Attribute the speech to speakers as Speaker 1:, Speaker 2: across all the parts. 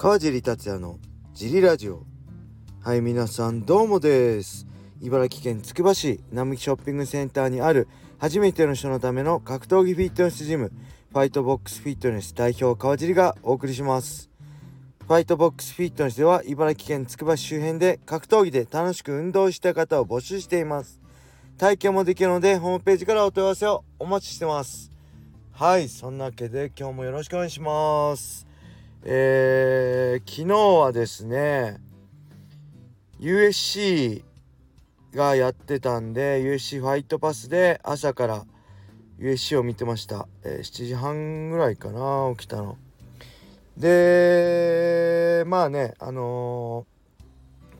Speaker 1: 川尻達也のジリラジオ。はい皆さんどうもです。茨城県つくば市並木ショッピングセンターにある初めての人のための格闘技フィットネスジムファイトボックスフィットネス代表川尻がお送りします。ファイトボックスフィットネスでは茨城県つくば市周辺で格闘技で楽しく運動した方を募集しています。体験もできるのでホームページからお問い合わせをお待ちしてます。はいそんなわけで今日もよろしくお願いします。えー、昨日はですね USC がやってたんで USC ファイトパスで朝から USC を見てました、えー、7時半ぐらいかな起きたの。でまあねあの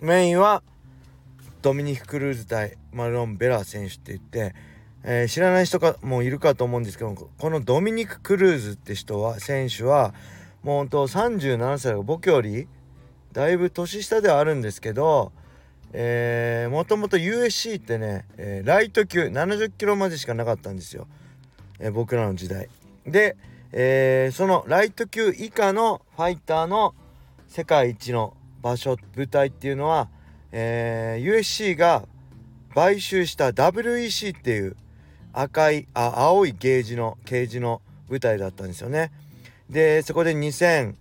Speaker 1: ー、メインはドミニク・クルーズ対マルロン・ベラ選手って言ってえー、知らない人かもいるかと思うんですけどこのドミニク・クルーズって人は選手はもうほんと37歳が僕よりだいぶ年下ではあるんですけどえー、もともと USC ってね、えー、ライト級70キロまでしかなかったんですよ、えー、僕らの時代で、えー、そのライト級以下のファイターの世界一の場所舞台っていうのは、えー、USC が買収した WEC っていう赤いあ青いゲージのケージの舞台だったんですよね。でそこで2008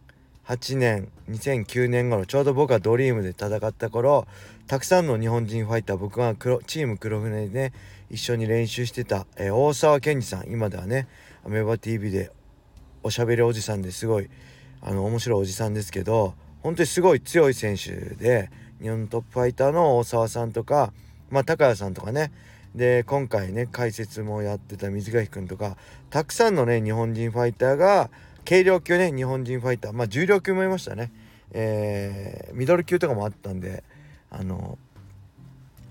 Speaker 1: 年2009年頃ちょうど僕がドリームで戦った頃たくさんの日本人ファイター僕がチーム黒船でね一緒に練習してた、えー、大沢健二さん今ではねアメバ TV でおしゃべりおじさんですごいあの面白いおじさんですけど本当にすごい強い選手で日本のトップファイターの大沢さんとかまあ高谷さんとかね。で今回ね解説もやってた水垣君とかたくさんのね日本人ファイターが軽量級ね日本人ファイターまあ重量級もいましたねえー、ミドル級とかもあったんであの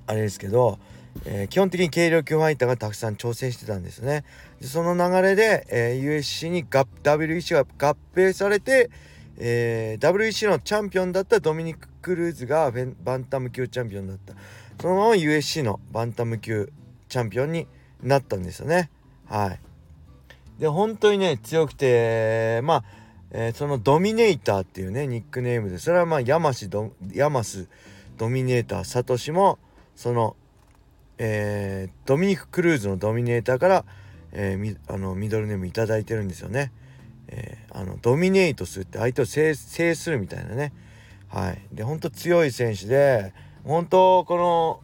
Speaker 1: あれですけど、えー、基本的に軽量級ファイターがたくさん挑戦してたんですねでその流れで、えー、USC に WEC が合併されて、えー、WEC のチャンピオンだったドミニク・クルーズがバンタム級チャンピオンだったそのまま USC のバンタム級チャンピオンになったんですよね。はい。で本当にね強くてまあ、えー、そのドミネーターっていうねニックネームでそれはまあヤマシドヤマスドミネーターサトシもその、えー、ドミニク・クルーズのドミネーターから、えー、あのミドルネーム頂いてるんですよね。えー、あのドミネートするって相手を制するみたいなね。はい。で本当強い選手で本当この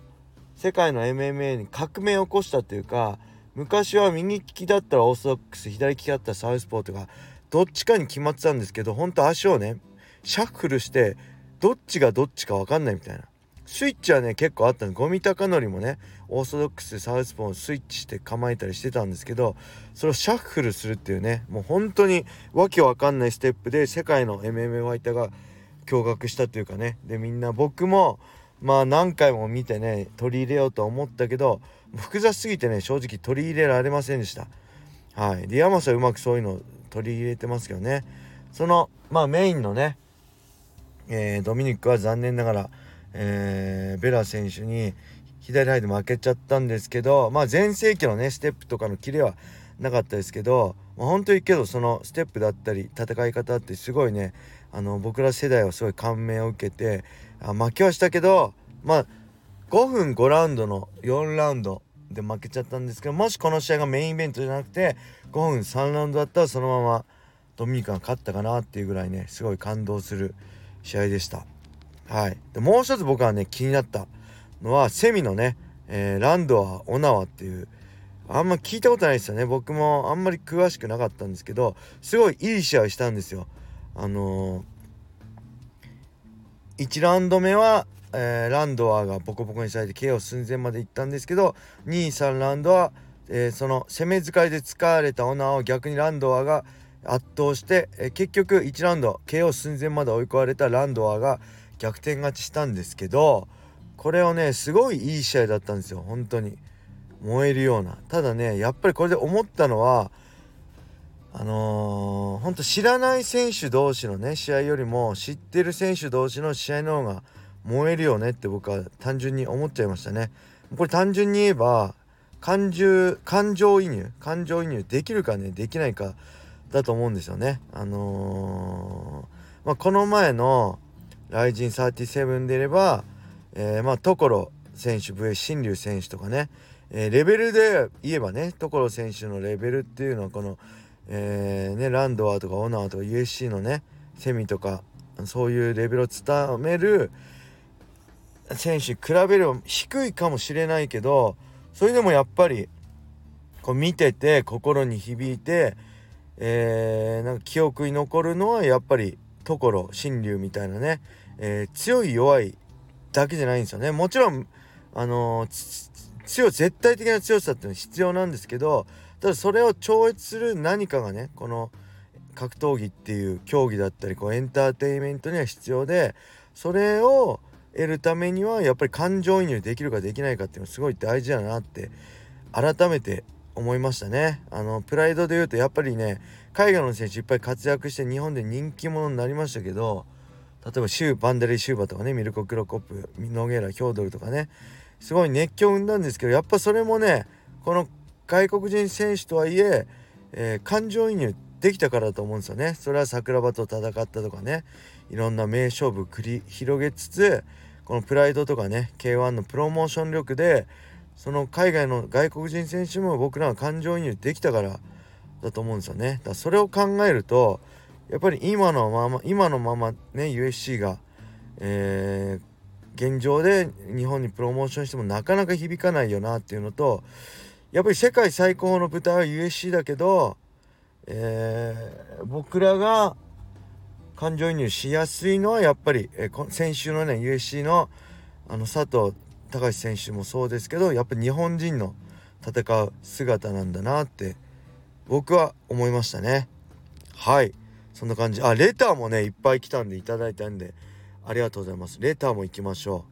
Speaker 1: 世界の MMA に革命を起こしたっていうか昔は右利きだったらオーソドックス左利きだったらサウスポーとかどっちかに決まってたんですけど本当足をねシャッフルしてどっちがどっちか分かんないみたいな。スイッチはね結構あったの。ゴミ高則もねオーソドックスサウスポーをスイッチして構えたりしてたんですけどそれをシャッフルするっていうねもう本当にわけわかんないステップで世界の MMA ファイターが驚愕したというかね。でみんな僕もまあ何回も見てね取り入れようと思ったけど複雑すぎてね正直取り入れられませんでした。はい。で山さんうまくそういうの取り入れてますけどね。そのまあメインのね、えー、ドミニクは残念ながら、えー、ベラ選手に左ハイで負けちゃったんですけどまあ全盛期のねステップとかのキレはなかったですけど、まあ、本当にけどそのステップだったり戦い方ってすごいねあの僕ら世代はすごい感銘を受けてあ負けはしたけどまあ5分5ラウンドの4ラウンドで負けちゃったんですけどもしこの試合がメインイベントじゃなくて5分3ラウンドだったらそのままドミニカが勝ったかなっていうぐらいねすごい感動する試合でした。はい、でもう一つ僕はね気になったのはセミのね、えー、ランドア・オナワっていうあんま聞いたことないですよね僕もあんまり詳しくなかったんですけどすごいいい試合したんですよ。あのー、1ラウンド目は、えー、ランドアがボコボコにされて KO 寸前まで行ったんですけど23ラウンドは、えー、その攻め使いで使われたオナーを逆にランドアが圧倒して、えー、結局1ラウンド KO 寸前まで追い込まれたランドアが逆転勝ちしたんですけどこれをねすごいいい試合だったんですよ。本当に燃えるような。ただねやっぱりこれで思ったのはあのー、ほんと知らない選手同士のね試合よりも知ってる選手同士の試合の方が燃えるよねって僕は単純に思っちゃいましたね。これ単純に言えば感情感情移入感情移入できるかねできないかだと思うんですよね。あのまあ、この前のライジン37でいれば、えー、まあ所選手 VS 新竜選手とかね、え、レベルで言えばね所選手のレベルっていうのはこの、えー、ね、ランドワーとかオナーとか USC のねセミとかそういうレベルを伝める選手比べれば低いかもしれないけどそれでもやっぱりこう見てて心に響いて、えー、なんか記憶に残るのはやっぱり所新竜みたいなね、えー、強い弱いだけじゃないんですよね。もちろんあのー、強絶対的な強さっていうのは必要なんですけどただそれを超越する何かがねこの格闘技っていう競技だったりこうエンターテインメントには必要でそれを得るためにはやっぱり感情移入できるかできないかっていうのすごい大事だなって改めて思いましたね。あのプライドで言うとやっぱりね海外の選手いっぱい活躍して日本で人気者になりましたけど例えばシューバンダレー・シューバとかねミルコ・クロコップノゲラ・ヒョードルとかねすごい熱狂を生んだんですけどやっぱそれもねこの外国人選手とはいええー、感情移入できたからだと思うんですよね。それは桜庭と戦ったとかねいろんな名勝負繰り広げつつこのプライドとかね K1 のプロモーション力でその海外の外国人選手も僕らは感情移入できたからだと思うんですよね。だそれを考えるとやっぱり今のまま今のままね USC が、えー、現状で日本にプロモーションしてもなかなか響かないよなっていうのとやっぱり世界最高の舞台は USC だけど、えー、僕らが感情移入しやすいのはやっぱり、えー、先週のね USC のあの佐藤隆選手もそうですけどやっぱ日本人の戦う姿なんだなって僕は思いましたね。はい。そんな感じ。あレターもねいっぱい来たんでいただいたんでありがとうございます。レターも行きましょう。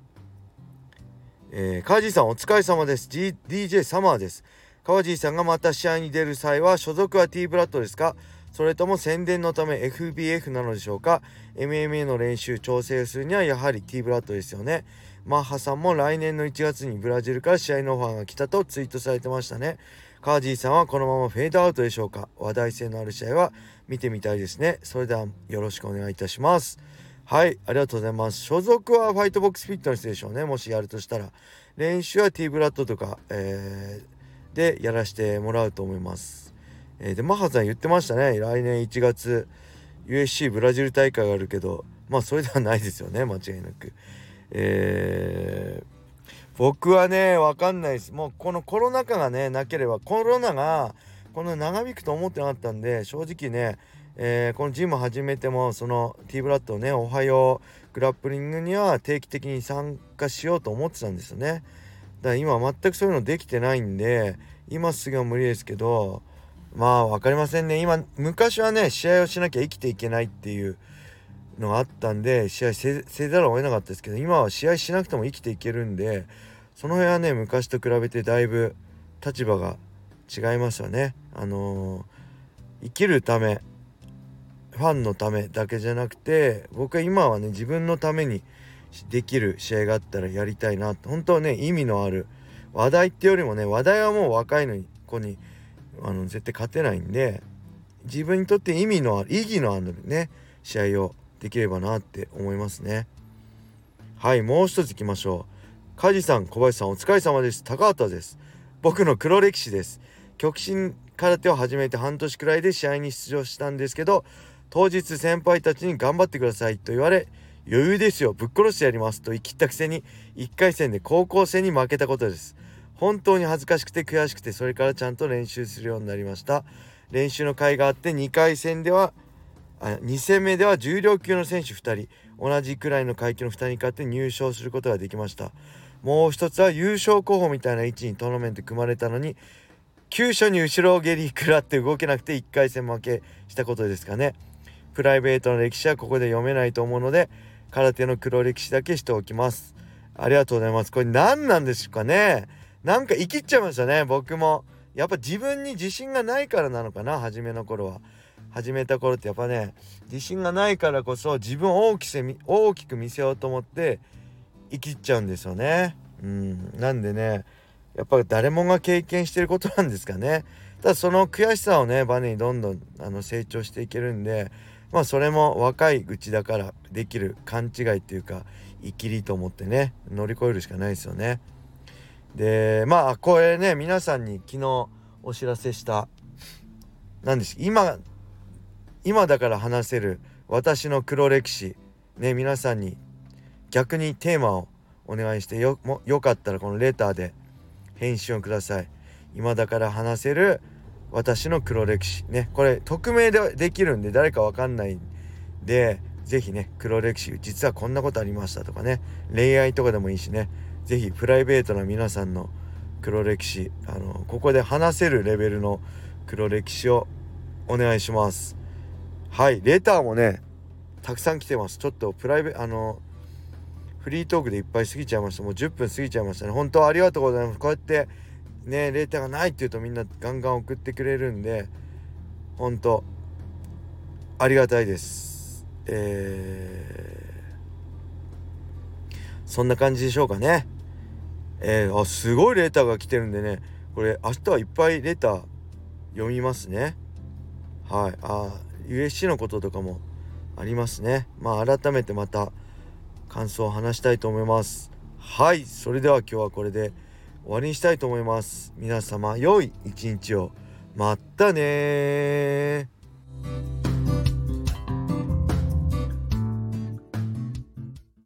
Speaker 1: えー、川地さんお疲れ様です、G、DJ サマーです川地さんがまた試合に出る際は所属は T ブラッドですか？それとも宣伝のため FBF なのでしょうか？MMA の練習調整するにはやはり T ブラッドですよねマッハさんも来年の1月にブラジルから試合のオファーが来たとツイートされてましたね。カージーさんはこのままフェードアウトでしょうか？話題性のある試合は見てみたいですね。それではよろしくお願いいたします。はい、ありがとうございます。所属はファイトボックスフィットネスでしょうね。もしやるとしたら。練習は T ブラッドとか、えー、でやらせてもらうと思います。えー、で、マハさん言ってましたね。来年1月 USC ブラジル大会があるけど、まあそれではないですよね。間違いなく。えー、僕はね分かんないですもうこのコロナ禍がねなければコロナがこの長引くと思ってなかったんで正直ね、えー、このジム始めてもその T ブラッドねおはようグラップリングには定期的に参加しようと思ってたんですよねだから今全くそういうのできてないんで今すぐは無理ですけどまあ分かりませんね今昔はね試合をしなきゃ生きていけないっていうのがあったんで試合せざるを得なかったですけど今は試合しなくても生きていけるんでその辺はね昔と比べてだいぶ立場が違いますよね。あのー、生きるためファンのためだけじゃなくて僕は今はね自分のためにできる試合があったらやりたいな本当はね意味のある話題ってよりもね話題はもう若いのに子にあの絶対勝てないんで自分にとって意味のある意義のあるね試合をできればなって思いますね。はいもう一ついきましょう。梶さん小林さんお疲れ様です。高畑です。僕の黒歴史です。極真空手を始めて半年くらいで試合に出場したんですけど当日先輩たちに頑張ってくださいと言われ余裕ですよぶっ殺してやりますと言い切ったくせに1回戦で高校生に負けたことです。本当に恥ずかしくて悔しくてそれからちゃんと練習するようになりました。練習の甲斐があって2回戦ではあ2戦目では重量級の選手2人同じくらいの階級の2人に勝って入賞することができました。もう一つは優勝候補みたいな位置にトーナメント組まれたのに急所に後ろ蹴り食らって動けなくて1回戦負けしたことですかね。プライベートの歴史はここで読めないと思うので空手の黒歴史だけしておきます。ありがとうございます。これ何なんでしょうかね。なんか生きっちゃいましたね。僕も。やっぱ自分に自信がないからなのかな。初めの頃は。始めた頃ってやっぱね自信がないからこそ自分を大きせ大きく見せようと思って生きっちゃうんですよね。うん、なんでねやっぱ誰もが経験してることなんですかね。ただその悔しさをねバネにどんどんあの成長していけるんでまあそれも若い愚痴だからできる勘違いっていうか生きりと思ってね乗り越えるしかないですよね。でまあこれね皆さんに昨日お知らせした何です今今だから話せる私の黒歴史ね皆さんに逆にテーマをお願いしてよもよかったらこのレターで返信をください今だから話せる私の黒歴史。ねこれ匿名でできるんで誰かわかんないんで是非ね黒歴史実はこんなことありましたとかね恋愛とかでもいいしね是非プライベートな皆さんの黒歴史あのここで話せるレベルの黒歴史をお願いします。はいレターもねたくさん来てます。ちょっとプライベあのフリートークでいっぱい過ぎちゃいました。もう10分過ぎちゃいましたね。本当ありがとうございます。こうやってねレーターがないって言うとみんなガンガン送ってくれるんで本当ありがたいです。えー、そんな感じでしょうかね。えー、あすごいレーターが来てるんでね。これ明日はいっぱいレーター読みますね。はい。あ USC のこととかもありますね。まあ改めてまた感想を話したいと思います。はい。それでは今日はこれで。終わりにしたいと思います。皆様良い一日を。またね